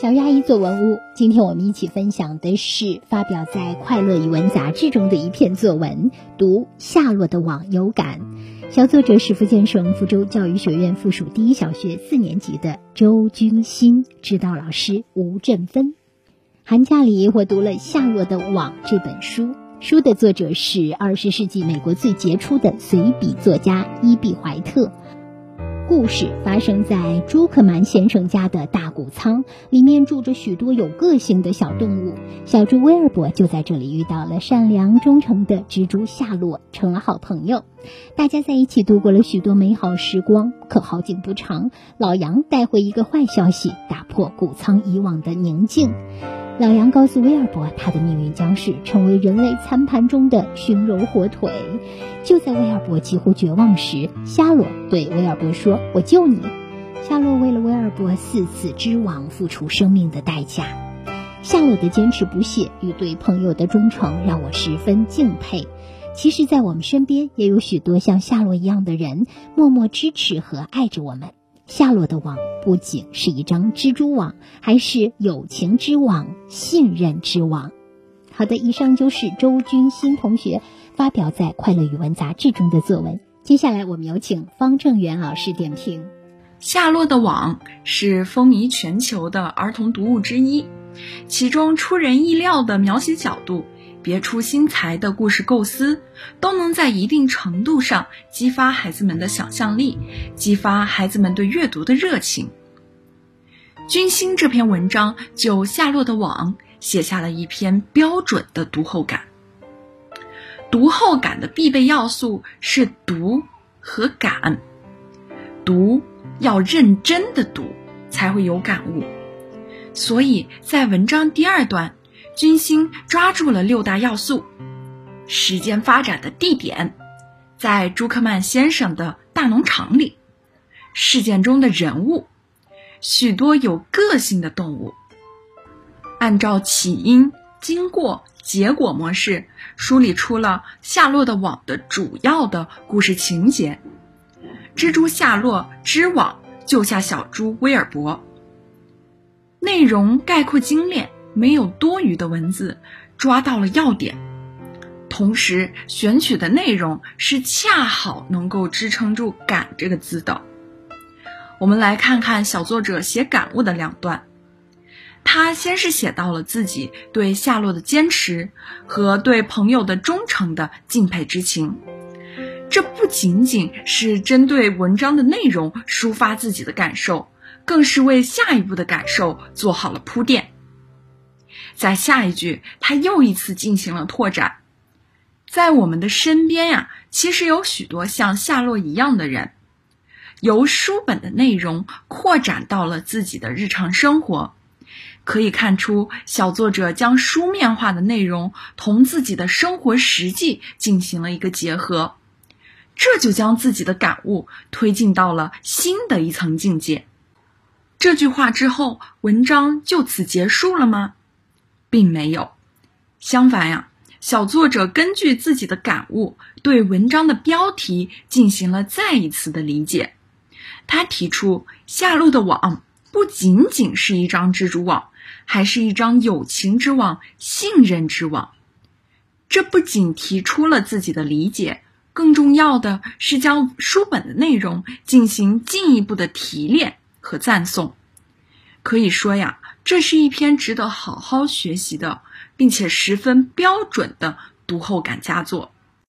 小鱼阿姨做文物，今天我们一起分享的是发表在《快乐语文》杂志中的一篇作文，读夏洛的网有感。小作者是福建省福州教育学院附属第一小学四年级的周君新，指导老师吴振芬。寒假里我读了《夏洛的网》这本书，书的作者是二十世纪美国最杰出的随笔作家伊比怀特。故事发生在朱克曼先生家的大谷仓，里面住着许多有个性的小动物。小猪威尔伯就在这里遇到了善良忠诚的蜘蛛夏洛，成了好朋友。大家在一起度过了许多美好时光。可好景不长，老杨带回一个坏消息，打破谷仓以往的宁静。老杨告诉威尔伯，他的命运将是成为人类餐盘中的熏肉火腿。就在威尔伯几乎绝望时，夏洛对威尔伯说：“我救你。”夏洛为了威尔伯四次织网付出生命的代价。夏洛的坚持不懈与对朋友的忠诚让我十分敬佩。其实，在我们身边也有许多像夏洛一样的人，默默支持和爱着我们。夏洛的网不仅是一张蜘蛛网，还是友情之网、信任之网。好的，以上就是周军新同学发表在《快乐语文》杂志中的作文。接下来，我们有请方正元老师点评。《夏洛的网》是风靡全球的儿童读物之一，其中出人意料的描写角度。别出心裁的故事构思，都能在一定程度上激发孩子们的想象力，激发孩子们对阅读的热情。君心这篇文章就夏洛的网写下了一篇标准的读后感。读后感的必备要素是读和感，读要认真的读才会有感悟，所以在文章第二段。军星抓住了六大要素：时间发展的地点，在朱克曼先生的大农场里；事件中的人物，许多有个性的动物。按照起因、经过、结果模式梳理出了夏洛的网的主要的故事情节：蜘蛛夏洛织网救下小猪威尔伯。内容概括精炼。没有多余的文字，抓到了要点，同时选取的内容是恰好能够支撑住“感”这个字的。我们来看看小作者写感悟的两段。他先是写到了自己对夏洛的坚持和对朋友的忠诚的敬佩之情，这不仅仅是针对文章的内容抒发自己的感受，更是为下一步的感受做好了铺垫。在下一句，他又一次进行了拓展。在我们的身边呀，其实有许多像夏洛一样的人，由书本的内容扩展到了自己的日常生活。可以看出，小作者将书面化的内容同自己的生活实际进行了一个结合，这就将自己的感悟推进到了新的一层境界。这句话之后，文章就此结束了吗？并没有，相反呀，小作者根据自己的感悟，对文章的标题进行了再一次的理解。他提出，夏洛的网不仅仅是一张蜘蛛网，还是一张友情之网、信任之网。这不仅提出了自己的理解，更重要的是将书本的内容进行进一步的提炼和赞颂。可以说呀。这是一篇值得好好学习的，并且十分标准的读后感佳作。